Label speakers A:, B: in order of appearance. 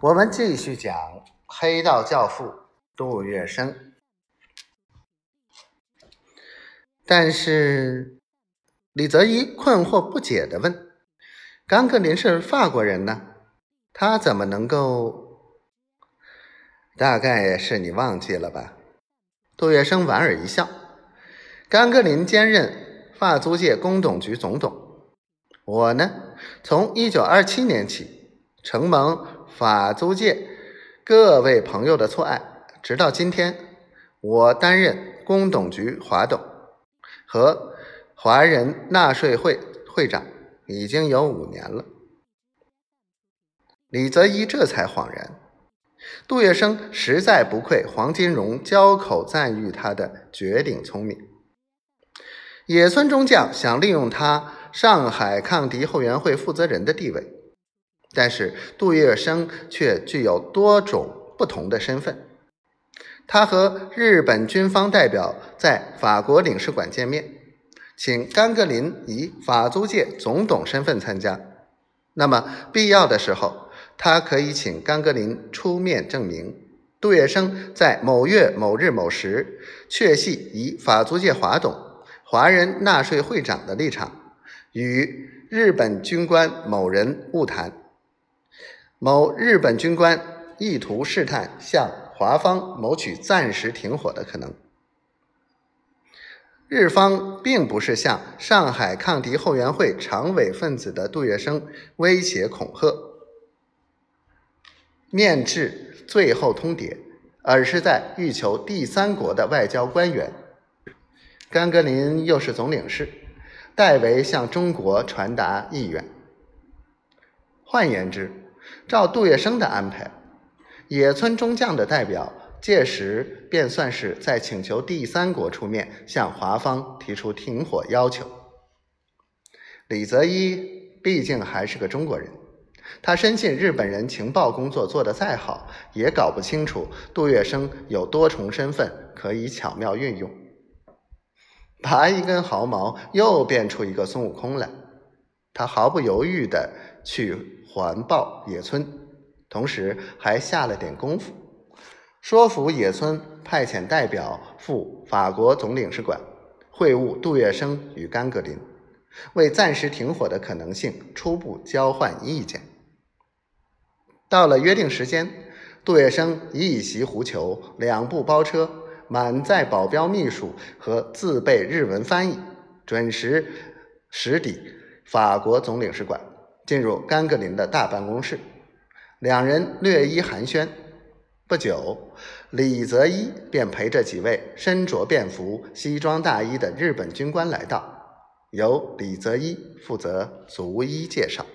A: 我们继续讲黑道教父杜月笙，但是李泽一困惑不解的问：“甘格林是法国人呢，他怎么能够？大概是你忘记了吧？”杜月笙莞尔一笑：“甘格林兼任法租界工董局总董，我呢，从一九二七年起承蒙。”法租界各位朋友的错爱，直到今天，我担任工董局华董和华人纳税会会长已经有五年了。李泽一这才恍然，杜月笙实在不愧黄金荣交口赞誉他的绝顶聪明。野村中将想利用他上海抗敌后援会负责人的地位。但是杜月笙却具有多种不同的身份。他和日本军方代表在法国领事馆见面，请甘格林以法租界总董身份参加。那么必要的时候，他可以请甘格林出面证明，杜月笙在某月某日某时确系以法租界华董、华人纳税会长的立场，与日本军官某人晤谈。某日本军官意图试探向华方谋取暂时停火的可能。日方并不是向上海抗敌后援会常委分子的杜月笙威胁恐吓，面致最后通牒，而是在欲求第三国的外交官员。甘格林又是总领事，代为向中国传达意愿。换言之。照杜月笙的安排，野村中将的代表届时便算是在请求第三国出面向华方提出停火要求。李泽一毕竟还是个中国人，他深信日本人情报工作做得再好，也搞不清楚杜月笙有多重身份可以巧妙运用。拔一根毫毛，又变出一个孙悟空来，他毫不犹豫地去。环抱野村，同时还下了点功夫，说服野村派遣代表赴法国总领事馆会晤杜月笙与甘格林，为暂时停火的可能性初步交换意见。到了约定时间，杜月笙一袭狐裘，两部包车，满载保镖、秘书和自备日文翻译，准时驶抵法国总领事馆。进入甘格林的大办公室，两人略一寒暄。不久，李泽一便陪着几位身着便服、西装大衣的日本军官来到，由李泽一负责逐一介绍。